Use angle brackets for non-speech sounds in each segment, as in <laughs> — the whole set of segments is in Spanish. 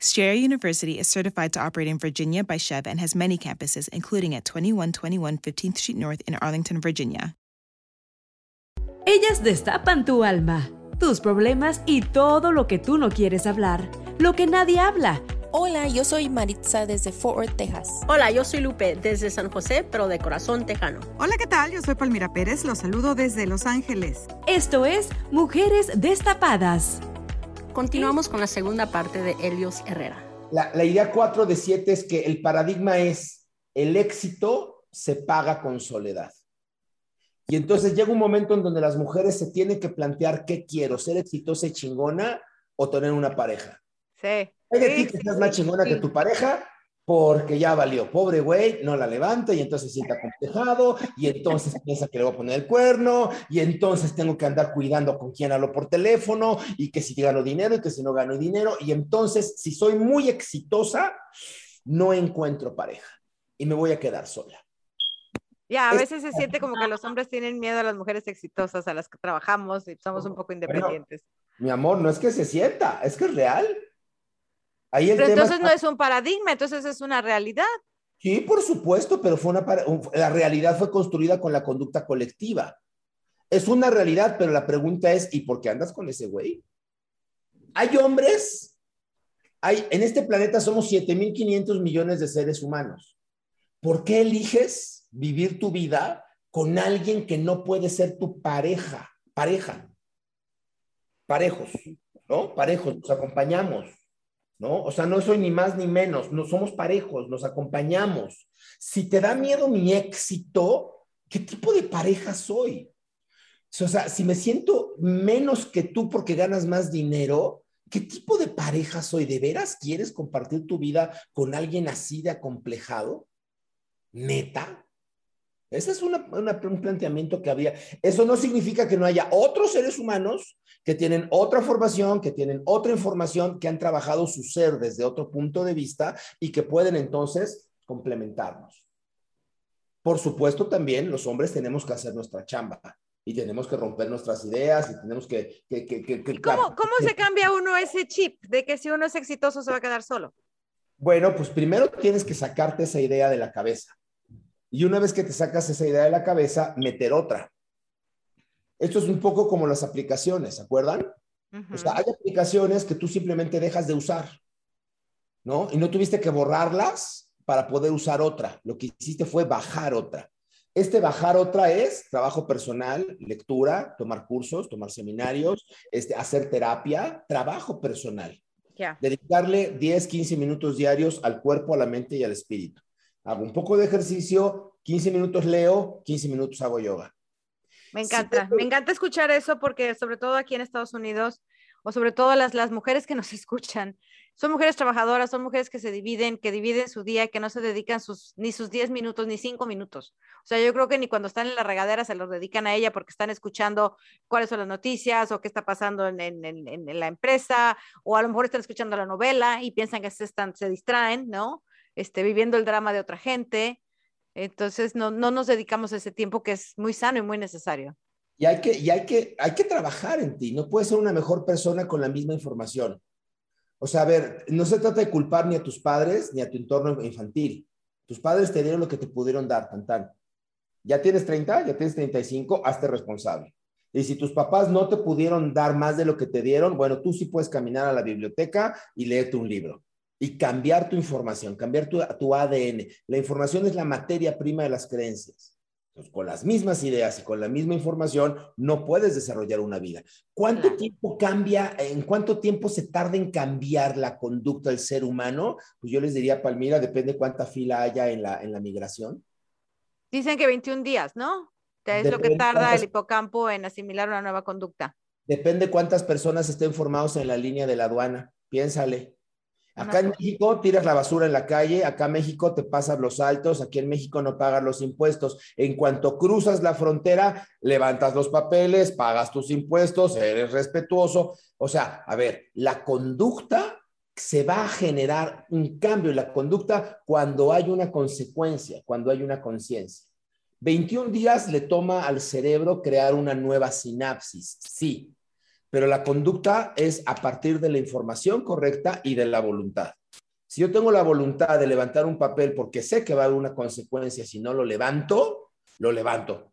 Strayer University is certified to operate in Virginia by Chev and has many campuses, including at 2121 15th Street North in Arlington, Virginia. Ellas destapan tu alma, tus problemas y todo lo que tú no quieres hablar, lo que nadie habla. Hola, yo soy Maritza desde Fort Worth, Texas. Hola, yo soy Lupe desde San José, pero de corazón tejano. Hola, ¿qué tal? Yo soy Palmira Pérez, los saludo desde Los Ángeles. Esto es Mujeres Destapadas. Continuamos con la segunda parte de Helios Herrera. La, la idea 4 de 7 es que el paradigma es el éxito se paga con soledad. Y entonces llega un momento en donde las mujeres se tienen que plantear qué quiero, ser exitosa y chingona o tener una pareja. Sí. Hay de Sí, ti que sí, seas más chingona sí. que tu pareja porque ya valió. Pobre güey, no la levanta y entonces siente acomplejado y entonces piensa que le voy a poner el cuerno y entonces tengo que andar cuidando con quién hablo por teléfono y que si gano dinero y que si no gano dinero y entonces si soy muy exitosa no encuentro pareja y me voy a quedar sola. Ya, a Es- veces se siente como que los hombres tienen miedo a las mujeres exitosas, a las que trabajamos y somos un poco independientes. Mi amor, no es que se sienta, es que es real. Ahí el Pero tema entonces no es un paradigma, entonces es una realidad. Sí, por supuesto, pero fue una la realidad fue construida con la conducta colectiva. Es una realidad, pero la pregunta es, ¿y por qué andas con ese güey? Hay hombres, hay, en este planeta somos 7.500 millones de seres humanos. ¿Por qué eliges vivir tu vida con alguien que no puede ser tu pareja? Pareja. Parejos, ¿no? Parejos, nos acompañamos. ¿No? O sea, no soy ni más ni menos, no somos parejos, nos acompañamos. Si te da miedo mi éxito, ¿qué tipo de pareja soy? O sea, si me siento menos que tú porque ganas más dinero, ¿qué tipo de pareja soy? ¿De veras quieres compartir tu vida con alguien así de acomplejado? ¿Neta? Ese es una- una- un planteamiento que había. Eso no significa que no haya otros seres humanos que tienen otra formación, que tienen otra información, que han trabajado su ser desde otro punto de vista y que pueden entonces complementarnos. Por supuesto, también los hombres tenemos que hacer nuestra chamba y tenemos que romper nuestras ideas y tenemos que... que, que, que- que- ¿Cómo, cómo se <laughs> cambia uno ese chip de que si uno es exitoso se va a quedar solo? Bueno, pues primero tienes que sacarte esa idea de la cabeza. Y una vez que te sacas esa idea de la cabeza, meter otra. Esto es un poco como las aplicaciones, ¿se acuerdan? O sea, hay aplicaciones que tú simplemente dejas de usar, ¿no? Y no tuviste que borrarlas para poder usar otra. Lo que hiciste fue bajar otra. Este bajar otra es trabajo personal, lectura, tomar cursos, tomar seminarios, este, hacer terapia, trabajo personal. Dedicarle 10, 15 minutos diarios al cuerpo, a la mente y al espíritu. Hago un poco de ejercicio, 15 minutos leo, 15 minutos hago yoga. Me encanta, me encanta escuchar eso porque sobre todo aquí en Estados Unidos o sobre todo las, las mujeres que nos <laughs> escuchan, son mujeres trabajadoras, son mujeres que se dividen, que dividen su día, que no se dedican sus, ni sus 10 minutos ni 5 minutos. O sea, yo creo que ni cuando están en la regadera se los dedican a ella porque están escuchando cuáles son las noticias o qué está pasando en, en- en- en la empresa o a lo mejor están escuchando la novela y piensan que se, están, se distraen, ¿no? Este, viviendo el drama de otra gente. Entonces, no, no nos dedicamos ese tiempo que es muy sano y muy necesario. Y hay que, y hay que, hay que trabajar en ti. No puedes ser una mejor persona con la misma información. O sea, a ver, no se trata de culpar ni a tus padres ni a tu entorno infantil. Tus padres te dieron lo que te pudieron dar, tan tan. Ya tienes 30, ya tienes 35, hazte responsable. Y si tus papás no te pudieron dar más de lo que te dieron, bueno, tú sí puedes caminar a la biblioteca y leerte un libro. Y cambiar tu información, cambiar tu, tu ADN. La información es la materia prima de las creencias. Pues con las mismas ideas y con la misma información no puedes desarrollar una vida. ¿Cuánto tiempo cambia, en cuánto tiempo se tarda en cambiar la conducta del ser humano? Pues yo les diría, Palmira, depende cuánta fila haya en la, en la migración. Dicen que 21 días, ¿no? Que es lo que tarda el hipocampo en asimilar una nueva conducta. Depende cuántas personas estén formados en la línea de la aduana. Piénsale. Acá en México tiras la basura en la calle, acá en México te pasas los altos, aquí en México no pagas los impuestos. En cuanto cruzas la frontera, levantas los papeles, pagas tus impuestos, eres respetuoso. O sea, a ver, la conducta se va a generar un cambio en la conducta cuando hay una consecuencia, cuando hay una conciencia. 21 días le toma al cerebro crear una nueva sinapsis, sí, pero la conducta es a partir de la información correcta y de la voluntad. Si yo tengo la voluntad de levantar un papel porque sé que va a haber una consecuencia si no lo levanto, lo levanto.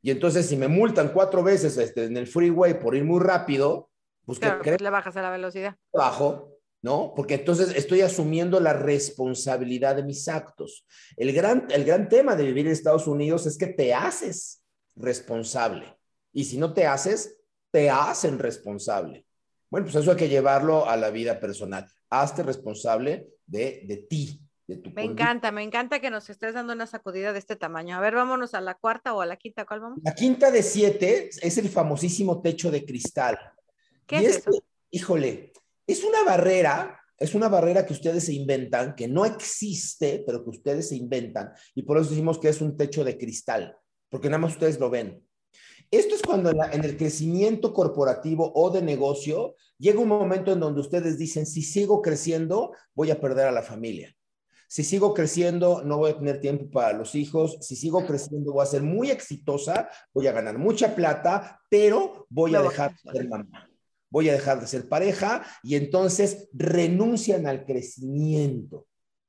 Y entonces si me multan cuatro veces este, en el freeway por ir muy rápido, pues, pues le bajas a la velocidad. Bajo, ¿no? Porque entonces estoy asumiendo la responsabilidad de mis actos. El gran, el gran tema de vivir en Estados Unidos es que te haces responsable. Y si no te haces, te hacen responsable. Bueno, pues eso hay que llevarlo a la vida personal. Hazte responsable de, de ti, de tu Me encanta, me encanta que nos estés dando una sacudida de este tamaño. A ver, vámonos a la cuarta o a la quinta, ¿cuál vamos? La quinta de siete es el famosísimo techo de cristal. ¿Qué es eso? Híjole, es una barrera, es una barrera que ustedes se inventan, que no existe, pero que ustedes se inventan. Y por eso decimos que es un techo de cristal, porque nada más ustedes lo ven. Esto es cuando en, el crecimiento corporativo o de negocio llega un momento en donde ustedes dicen, si sigo creciendo, voy a perder a la familia. Si sigo creciendo, no voy a tener tiempo para los hijos. Si sigo creciendo, voy a ser muy exitosa, voy a ganar mucha plata, pero voy a dejar de ser mamá. Voy a dejar de ser pareja y entonces renuncian al crecimiento.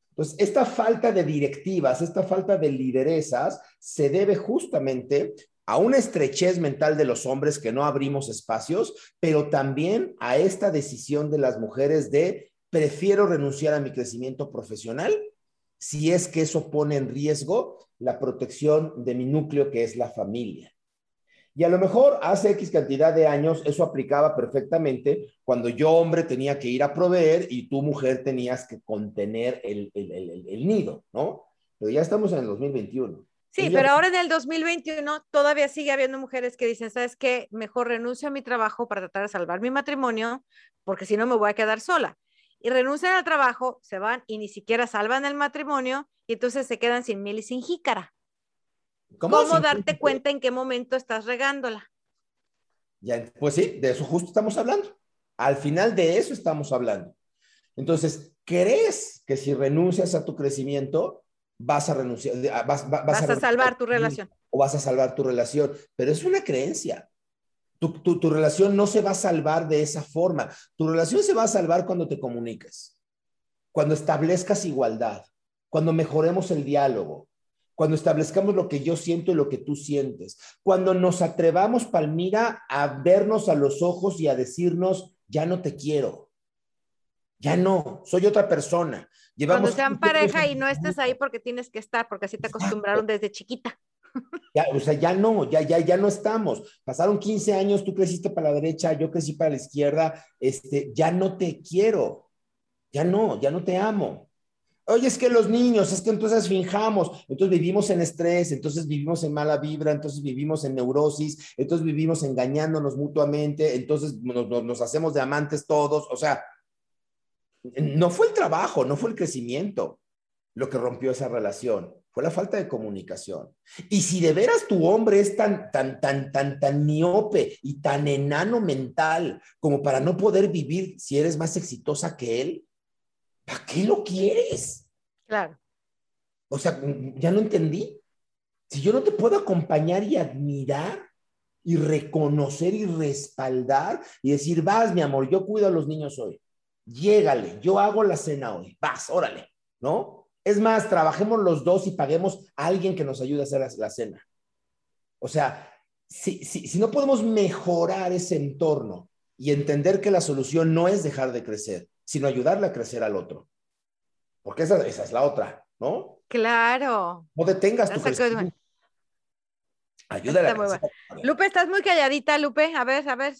Entonces, esta falta de directivas, esta falta de lideresas se debe justamente a una estrechez mental de los hombres que no abrimos espacios, pero también a esta decisión de las mujeres de prefiero renunciar a mi crecimiento profesional si es que eso pone en riesgo la protección de mi núcleo que es la familia. Y a lo mejor hace X cantidad de años eso aplicaba perfectamente cuando yo hombre tenía que ir a proveer y tú mujer tenías que contener el, el nido, ¿no? Pero ya estamos en el 2021. Sí, pero ahora en el 2021 todavía sigue habiendo mujeres que dicen, ¿sabes qué? Mejor renuncio a mi trabajo para tratar de salvar mi matrimonio, porque si no me voy a quedar sola. Y renuncian al trabajo, se van y ni siquiera salvan el matrimonio y entonces se quedan sin miel y sin jícara. ¿Cómo, darte cuenta en qué momento estás regándola? Ya, pues sí, de eso justo estamos hablando. Al final de eso estamos hablando. Entonces, ¿crees que si renuncias a tu crecimiento, vas a renunciar, ah, vas, a, salvar tu relación. O vas a salvar tu relación, pero es una creencia. Tu, tu, relación no se va a salvar de esa forma. Tu relación se va a salvar cuando te comuniques, cuando establezcas igualdad, cuando mejoremos el diálogo, cuando establezcamos lo que yo siento y lo que tú sientes, cuando nos atrevamos, Palmira, a vernos a los ojos y a decirnos, ya no te quiero, ya no, soy otra persona. Cuando sean pareja y no estés ahí porque tienes que estar, porque así te acostumbraron desde chiquita. Ya, o sea, ya no, ya, ya, ya no estamos. Pasaron 15 años, tú creciste para la derecha, yo crecí para la izquierda, este, ya no te quiero, ya no, ya no te amo. Oye, es que los niños, es que entonces finjamos, entonces vivimos en estrés, entonces vivimos en mala vibra, entonces vivimos en neurosis, entonces vivimos engañándonos mutuamente, entonces nos, nos hacemos de amantes todos, o sea, no fue el trabajo, no fue el crecimiento lo que rompió esa relación, fue la falta de comunicación. Y si de veras tu hombre es tan, tan, tan, tan, tan miope y tan enano mental como para no poder vivir si eres más exitosa que él, ¿para qué lo quieres? Claro. O sea, ya no entendí. Si yo no te puedo acompañar y admirar y reconocer y respaldar y decir, vas, mi amor, yo cuido a los niños hoy llégale, yo hago la cena hoy, vas, órale, ¿no? Es más, trabajemos los dos y paguemos a alguien que nos ayude a hacer la, cena. O sea, si, si, no podemos mejorar ese entorno y entender que la solución no es dejar de crecer, sino ayudarle a crecer al otro. Porque esa, esa es la otra, ¿no? Claro. No detengas tu crecimiento. Está muy bueno. Lupe, estás muy calladita, Lupe. A ver, a ver.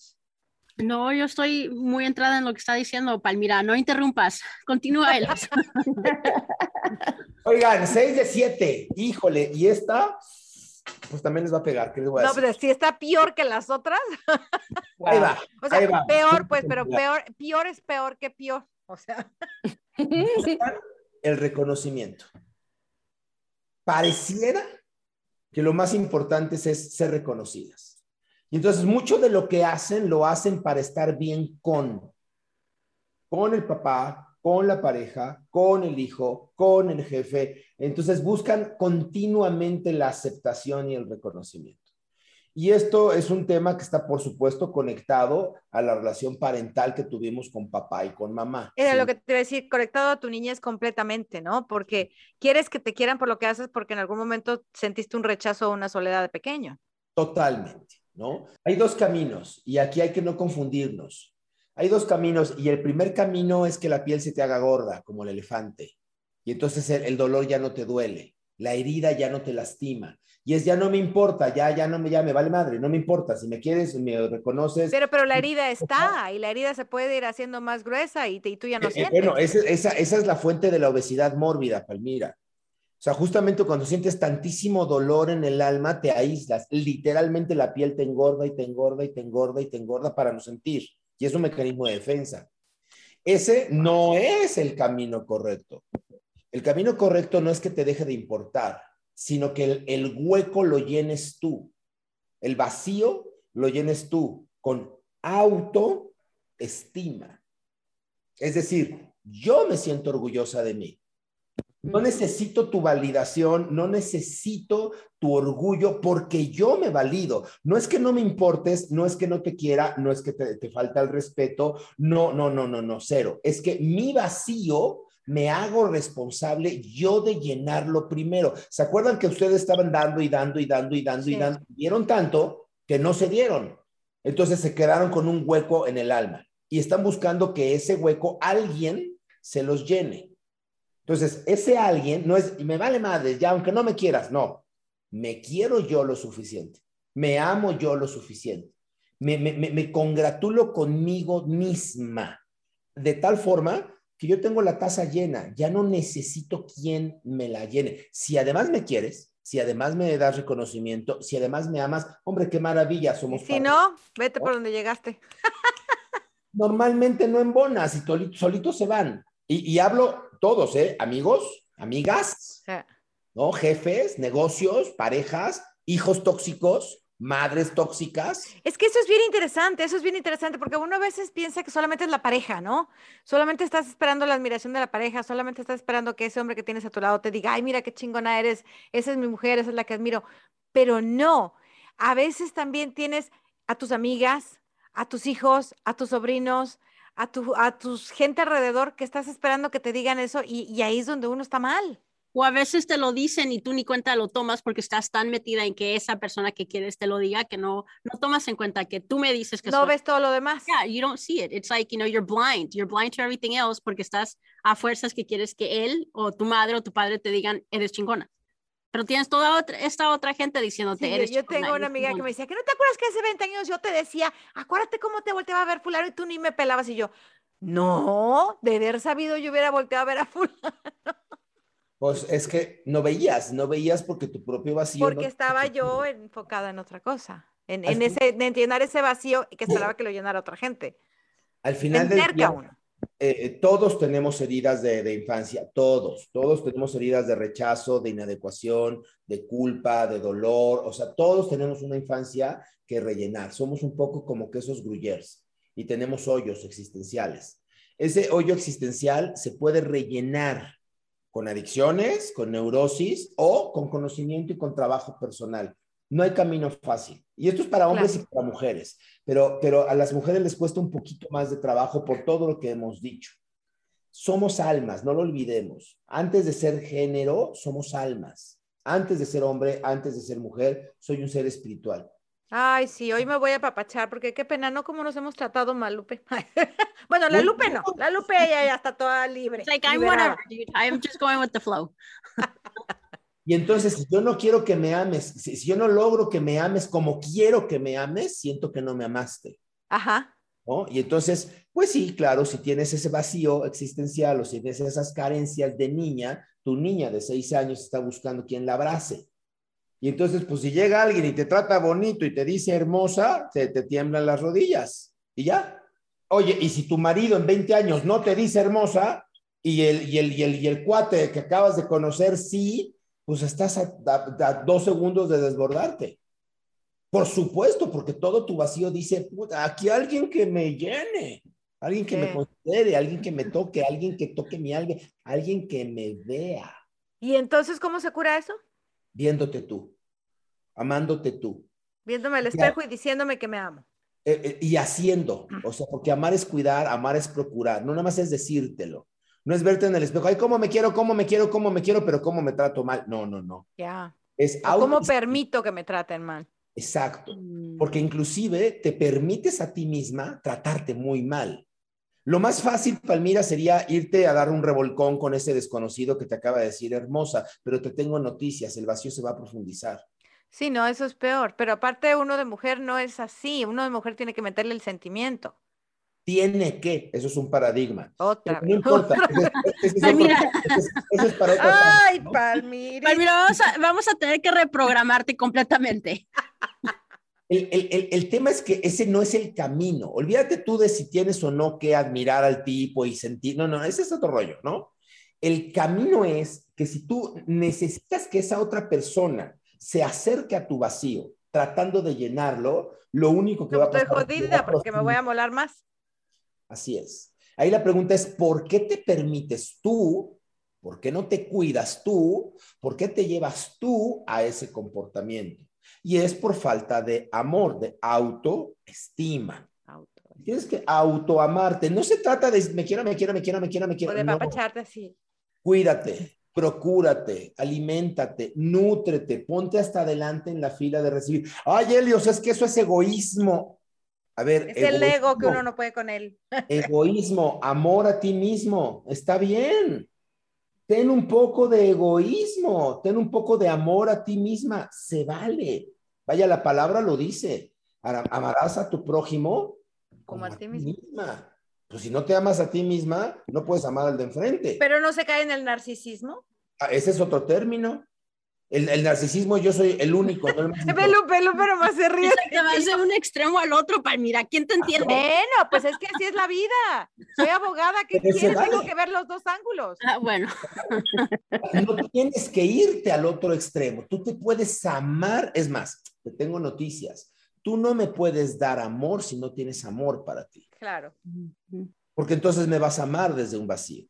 No, yo estoy muy entrada en lo que está diciendo, Palmira. No interrumpas. Continúa él. <laughs> Oigan, 6 de 7. Híjole, y esta, pues también les va a pegar. ¿Qué les voy a No, decir? pero si está peor que las otras. <laughs> Ahí va. <laughs> O sea, ahí va. peor, pues, pero peor, peor es peor que peor. O sea, El reconocimiento. Pareciera que lo más importante es ser reconocidas. Y entonces mucho de lo que hacen lo hacen para estar bien con, con el papá, con la pareja, con el hijo, con el jefe. Entonces buscan continuamente la aceptación y el reconocimiento. Y esto es un tema que está, por supuesto, conectado a la relación parental que tuvimos con papá y con mamá. era Sí. lo que te iba a decir, conectado a tu niñez completamente, ¿no? Porque quieres que te quieran por lo que haces porque en algún momento sentiste un rechazo o una soledad de pequeño. Totalmente, ¿no? Hay dos caminos y aquí hay que no confundirnos. Hay dos caminos y el primer camino es que la piel se te haga gorda, como el elefante. Y entonces el, el dolor ya no te duele, la herida ya no te lastima. Y es ya no me importa, ya, ya no me, ya me vale madre, no me importa. Si me quieres, me reconoces. Pero, pero la herida está y la herida se puede ir haciendo más gruesa y, te- y tú ya no Eh, eh, sientes. bueno, ese- esa, esa es la fuente de la obesidad mórbida, Palmira. O sea, justamente cuando sientes tantísimo dolor en el alma, te aíslas. Literalmente la piel te engorda y te engorda y te engorda y te engorda para no sentir. Y es un mecanismo de defensa. Ese no es el camino correcto. El camino correcto no es que te deje de importar, sino que el, el hueco lo llenes tú. El vacío lo llenes tú con autoestima. Es decir, yo me siento orgullosa de mí. No necesito tu validación, no necesito tu orgullo porque yo me valido. No es que no me importes, no es que no te quiera, no es que te, te falta el respeto, no, no, no, no, no, cero. Es que mi vacío me hago responsable yo de llenarlo primero. ¿Se acuerdan que ustedes estaban dando y dando y dando y dando y dando? Dieron tanto que no se dieron. Entonces se quedaron con un hueco en el alma y están buscando que ese hueco alguien se los llene. Entonces, ese alguien no es, y me vale madre, ya aunque no me quieras, no, me quiero yo lo suficiente, me amo yo lo suficiente, me, me, me, congratulo conmigo misma, de tal forma que yo tengo la taza llena, ya no necesito quien me la llene. Si además me quieres, si además me das reconocimiento, si además me amas, hombre, qué maravilla, somos Si no, vete por donde llegaste. Normalmente no embonas y toli- solitos se van. Y, y hablo todos, ¿eh? Amigos, amigas, ¿no? Jefes, negocios, parejas, hijos tóxicos, madres tóxicas. Es que eso es bien interesante, eso es bien interesante, porque uno a veces piensa que solamente es la pareja, ¿no? Solamente estás esperando la admiración de la pareja, solamente estás esperando que ese hombre que tienes a tu lado te diga, ay, mira qué chingona eres, esa es mi mujer, esa es la que admiro. Pero no, a veces también tienes a tus amigas, a tus hijos, a tus sobrinos, a tu, a tus gente alrededor que estás esperando que te digan eso y, y ahí es donde uno está mal. O a veces te lo dicen y tú ni cuenta lo tomas porque estás tan metida en que esa persona que quieres te lo diga que no, no tomas en cuenta que tú me dices que No soy- ves todo lo demás. Yeah, you don't see it. It's like, you know, you're blind. You're blind to everything else porque estás a fuerzas que quieres que él o tu madre o tu padre te digan, eres chingona. Pero tienes toda otra, esta otra gente diciéndote, Sí, yo- eres yo chingona, tengo una amiga que chingona". me decía, que no te acuerdas que hace 20 años yo te decía, acuérdate cómo te volteaba a ver fulano y tú ni me pelabas y yo, no, de haber sabido yo hubiera volteado a ver a fulano Pues es que no veías, no veías porque tu propio vacío. porque no- estaba yo enfocada en otra cosa, en, en ese, en llenar ese vacío y que esperaba que lo llenara otra gente. Al final del día, uno. Eh, todos tenemos heridas de, de infancia, todos, todos tenemos heridas de rechazo, de inadecuación, de culpa, de dolor, o sea, todos tenemos una infancia que rellenar. Somos un poco como que esos gruyères y tenemos hoyos existenciales. Ese hoyo existencial se puede rellenar con adicciones, con neurosis o con conocimiento y con trabajo personal. No hay camino fácil. Y esto es para hombres Claro. y para mujeres, pero, pero a las mujeres les cuesta un poquito más de trabajo por todo lo que hemos dicho. Somos almas, no lo olvidemos. Antes de ser género, somos almas. Antes de ser hombre, antes de ser mujer, soy un ser espiritual. Ay, sí, hoy me voy a papachar porque qué pena, ¿no? Como nos hemos tratado mal, Lupe. <laughs> bueno, la Lupe no, la Lupe ya, ya está toda libre. It's like, I'm liberada. whatever, dude. I'm just going with the flow. <laughs> Y entonces, si yo no quiero que me ames, si, si yo no logro que me ames como quiero que me ames, siento que no me amaste. Ajá. ¿no? Y entonces, pues sí, claro, si tienes ese vacío existencial o si tienes esas carencias de niña, tu niña de seis años está buscando quien la abrace. Y entonces, pues si llega alguien y te trata bonito y te dice hermosa, te, te tiemblan las rodillas y ya. Oye, y si tu marido en 20 años no te dice hermosa y el, y el, y el, y el cuate que acabas de conocer sí, pues estás a, a- a dos segundos de desbordarte. Por supuesto, porque todo tu vacío dice, puta, aquí alguien que me llene, alguien que me considere, alguien que me toque, alguien que toque mi alma, alguien que me vea, ¿Y entonces cómo se cura eso? viéndote tú, amándote tú. Viéndome al espejo y diciéndome que me amo. Eh, eh, y haciendo, o sea, porque amar es cuidar, amar es procurar, no nada más es decírtelo, no es verte en el espejo, ay, cómo me quiero, cómo me quiero, cómo me quiero, pero cómo me trato mal. No, no, no. Ya. Es ¿Cómo permito que me traten mal? Exacto. Mm. porque inclusive te permites a ti misma tratarte muy mal. Lo más fácil, Palmira, sería irte a dar un revolcón con ese desconocido que te acaba de decir hermosa, pero te tengo noticias, el vacío se va a profundizar. Sí, no, eso es peor. Pero aparte uno de mujer no es así. Uno de mujer tiene que meterle el sentimiento. Tiene que, eso es un paradigma. Otra no importa, ese es- para otro Ay, ¿no? Palmira. Palmira, vamos a, vamos a tener que reprogramarte completamente. El, el- el- el tema es que ese no es el camino. Olvídate tú de si tienes o no que admirar al tipo y sentir. No, no, ese es otro rollo, ¿no? El camino es que si tú necesitas que esa otra persona se acerque a tu vacío tratando de llenarlo, lo único que va a Estoy pasar. es que va jodida porque me voy a molar más. Así es. Ahí la pregunta es, ¿por qué te permites tú? ¿Por qué no te cuidas tú? ¿Por qué te llevas tú a ese comportamiento? Y es por falta de amor, de autoestima. Auto. Tienes que autoamarte. No se trata de me quiero, me quiero, me quiero, me quiero, me O quiero. de No. papacharte así. Cuídate, procúrate, aliméntate, nútrete, ponte hasta adelante en la fila de recibir. Ay, Helios, es que eso es egoísmo. A ver, Es el ego que egoísmo. uno no puede con él. <laughs> Egoísmo, amor a ti mismo, está bien. Ten un poco de egoísmo, ten un poco de amor a ti misma, se vale. Vaya, la palabra lo dice. Amarás a tu prójimo Como a ti misma. Pues si no te amas a ti misma, no puedes amar al de enfrente. Pero no se cae en el narcisismo. Ah, Ese es otro término. El, el narcisismo, yo soy el único. no el más Ve Lupe, Lupe nomás se ríe. Te vas de un extremo al otro, Palmira. ¿Quién te entiende? Bueno, pues es que así es la vida. Soy abogada, ¿qué Pero quieres? vale. Tengo que ver los dos ángulos. Ah, bueno, <laughs> No tienes que irte al otro extremo. Tú te puedes amar. Es más, te tengo noticias. Tú no me puedes dar amor si no tienes amor para ti. Claro. Porque entonces me vas a amar desde un vacío.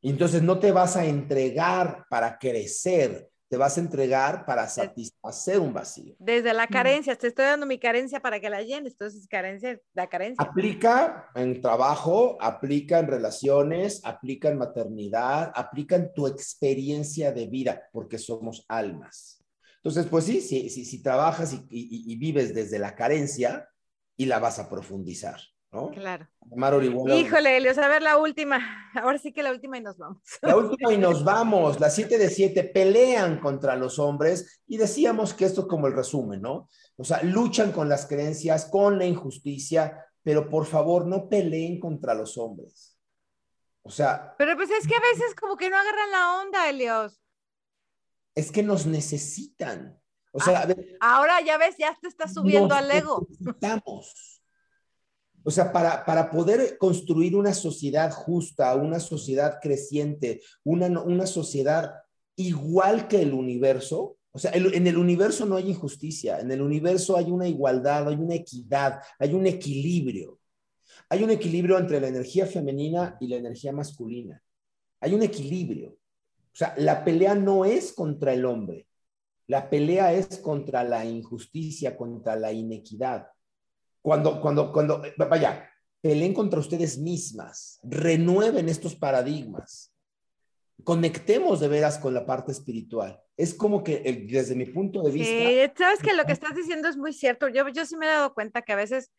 Y entonces no te vas a entregar para crecer, te vas a entregar para satisfacer un vacío. Desde la carencia, te estoy dando mi carencia para que la llenes. Entonces, carencia, la carencia. Aplica en trabajo, aplica en relaciones, aplica en maternidad, aplica en tu experiencia de vida, porque somos almas. Entonces, pues sí, sí, sí, si trabajas y, y- y vives desde la carencia y la vas a profundizar, ¿no? Claro. Amar Orihuela. Híjole, Elios, a ver la última. <laughs> Ahora sí que la última y nos vamos. La última y nos vamos. Las siete de siete pelean contra los hombres y decíamos que esto es como el resumen, ¿no? O sea, luchan con las creencias, con la injusticia, pero por favor no peleen contra los hombres. O sea, Pero pues es que a veces como que no agarran la onda, Elios. es que nos necesitan. O sea, a ver, Ahora ya ves, ya te estás subiendo al ego. necesitamos. O sea, para, para poder construir una sociedad justa, una sociedad creciente, una, una sociedad igual que el universo, o sea, en el universo no hay injusticia, en el universo hay una igualdad, hay una equidad, hay un equilibrio. Hay un equilibrio entre la energía femenina y la energía masculina. Hay un equilibrio. O sea, la pelea no es contra el hombre, la pelea es contra la injusticia, contra la inequidad. Cuando, cuando, cuando, vaya, peleen contra ustedes mismas, renueven estos paradigmas, conectemos de veras con la parte espiritual. Es como que el- desde mi punto de vista, Sí, sabes que lo que estás diciendo es muy cierto. Yo, yo sí me he dado cuenta que a veces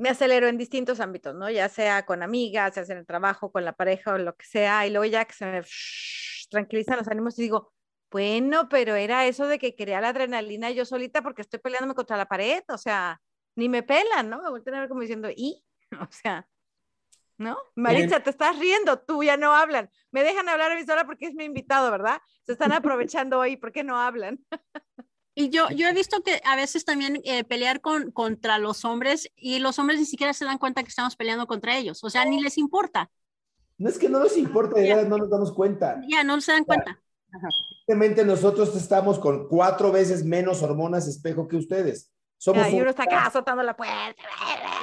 me acelero en distintos ámbitos, ¿no? Ya sea con amigas, ya sea en el trabajo, con la pareja o lo que sea, y luego ya que se me tranquilizan los ánimos y digo, Bueno, pero era eso de que quería la adrenalina yo solita porque estoy peleándome contra la pared, o sea, ni me pelan, ¿no? Me vuelven a ver como diciendo, ¿y? <laughs> O sea, ¿no? Maritza, te estás riendo, tú ya no hablan. Me dejan hablar a mí sola porque es mi invitado, ¿verdad? Se están <laughs> aprovechando hoy, ¿por qué no hablan? Y yo, yo he visto que a veces también eh, pelear con, contra los hombres y los hombres ni siquiera se dan cuenta que estamos peleando contra ellos, o sea, ni les importa. No es que no nos importa, verdad no nos damos cuenta. Ya, no se dan cuenta. Simplemente nosotros estamos con cuatro veces menos hormonas espejo que ustedes. Somos Ya, y un- uno está acá azotando la puerta.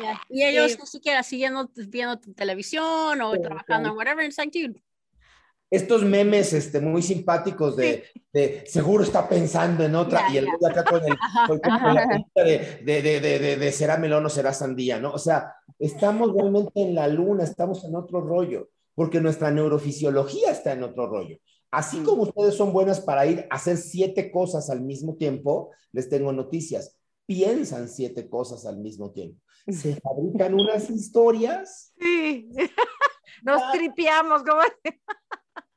Ya, Y ellos Sí. ni siquiera siguiendo viendo tu televisión o trabajando en whatever. It's like, dude, estos memes este, muy simpáticos de, de seguro está pensando en otra Ya, y el güey acá con, el, con- con la de, de, de, de, de- de será melón o será sandía, ¿no? O sea, estamos realmente en la luna, estamos en otro rollo, porque nuestra neurofisiología está en otro rollo. Así como ustedes son buenas para ir a hacer siete cosas al mismo tiempo, les tengo noticias. Piensan siete cosas al mismo tiempo. Se fabrican unas historias Sí. <laughs> Nos tripeamos, como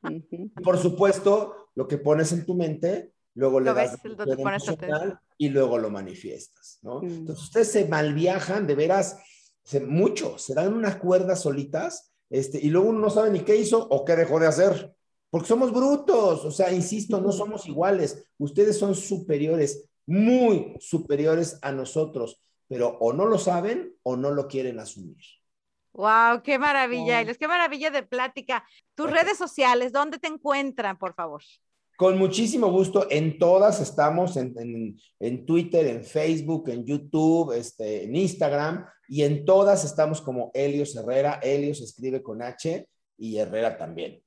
Y por supuesto, lo que pones en tu mente, luego le Lo das ves, emocional y luego lo manifiestas, ¿no? Mm. Entonces ustedes se malviajan, de veras, se, mucho, se dan unas cuerdas solitas, este, y luego uno no sabe ni qué hizo o qué dejó de hacer, porque somos brutos, o sea, insisto, no somos iguales, ustedes son superiores, muy superiores a nosotros, pero o no lo saben o no lo quieren asumir. Wow, qué maravilla. Elios, qué maravilla de plática. Tus redes sociales, ¿dónde te encuentran, por favor? Con muchísimo gusto, en todas estamos, en, en- en Twitter, en Facebook, en YouTube, este, en Instagram, y en todas estamos como Helios Herrera. Helios se escribe con H y Herrera también.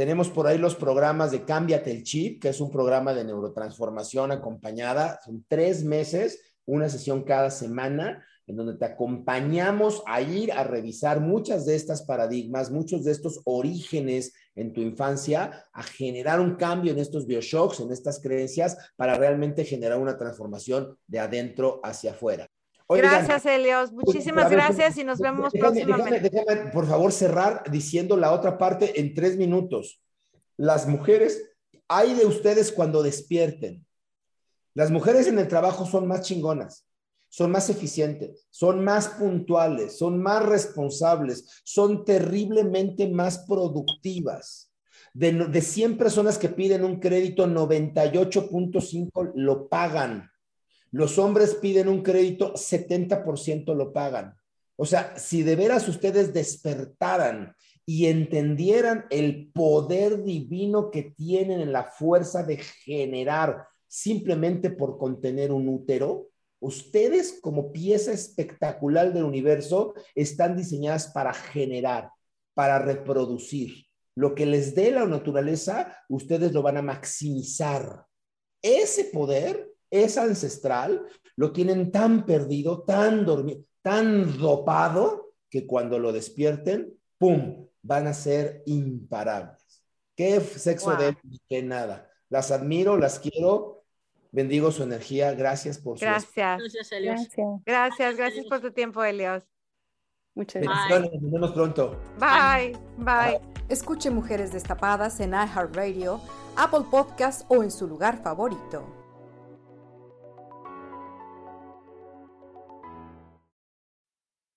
Tenemos por ahí los programas de Cámbiate el Chip, que es un programa de neurotransformación acompañada. Son tres meses, una sesión cada semana, en donde te acompañamos a ir a revisar muchas de estas paradigmas, muchos de estos orígenes en tu infancia, a generar un cambio en estos bioshocks, en estas creencias, para realmente generar una transformación de adentro hacia afuera. Oigan, Gracias, Elios. Muchísimas a ver, gracias y nos vemos déjame, próximamente. déjame- déjame, por favor, cerrar diciendo la otra parte en tres minutos. Las mujeres, hay de ustedes cuando despierten. Las mujeres en el trabajo son más chingonas, son más eficientes, son más puntuales, son más responsables, son terriblemente más productivas. De, de 100 personas que piden un crédito, 98.5 lo pagan. Los hombres piden un crédito, 70% lo pagan. O sea, si de veras ustedes despertaran y entendieran el poder divino que tienen en la fuerza de generar simplemente por contener un útero, ustedes como pieza espectacular del universo están diseñadas para generar, para reproducir. Lo que les dé la naturaleza, ustedes lo van a maximizar. Ese poder es ancestral, lo tienen tan perdido, tan dormido, tan dopado, que cuando lo despierten, ¡pum!, van a ser imparables. Qué sexo Wow. de qué nada. Las admiro, las quiero, bendigo su energía, gracias por su Gracias. Gracias, Elios. Gracias. Gracias, gracias por tu tiempo, Elios. Muchas gracias. Nos vemos pronto. Bye, bye. Escuche Mujeres Destapadas en iHeartRadio, Apple Podcast o en su lugar favorito.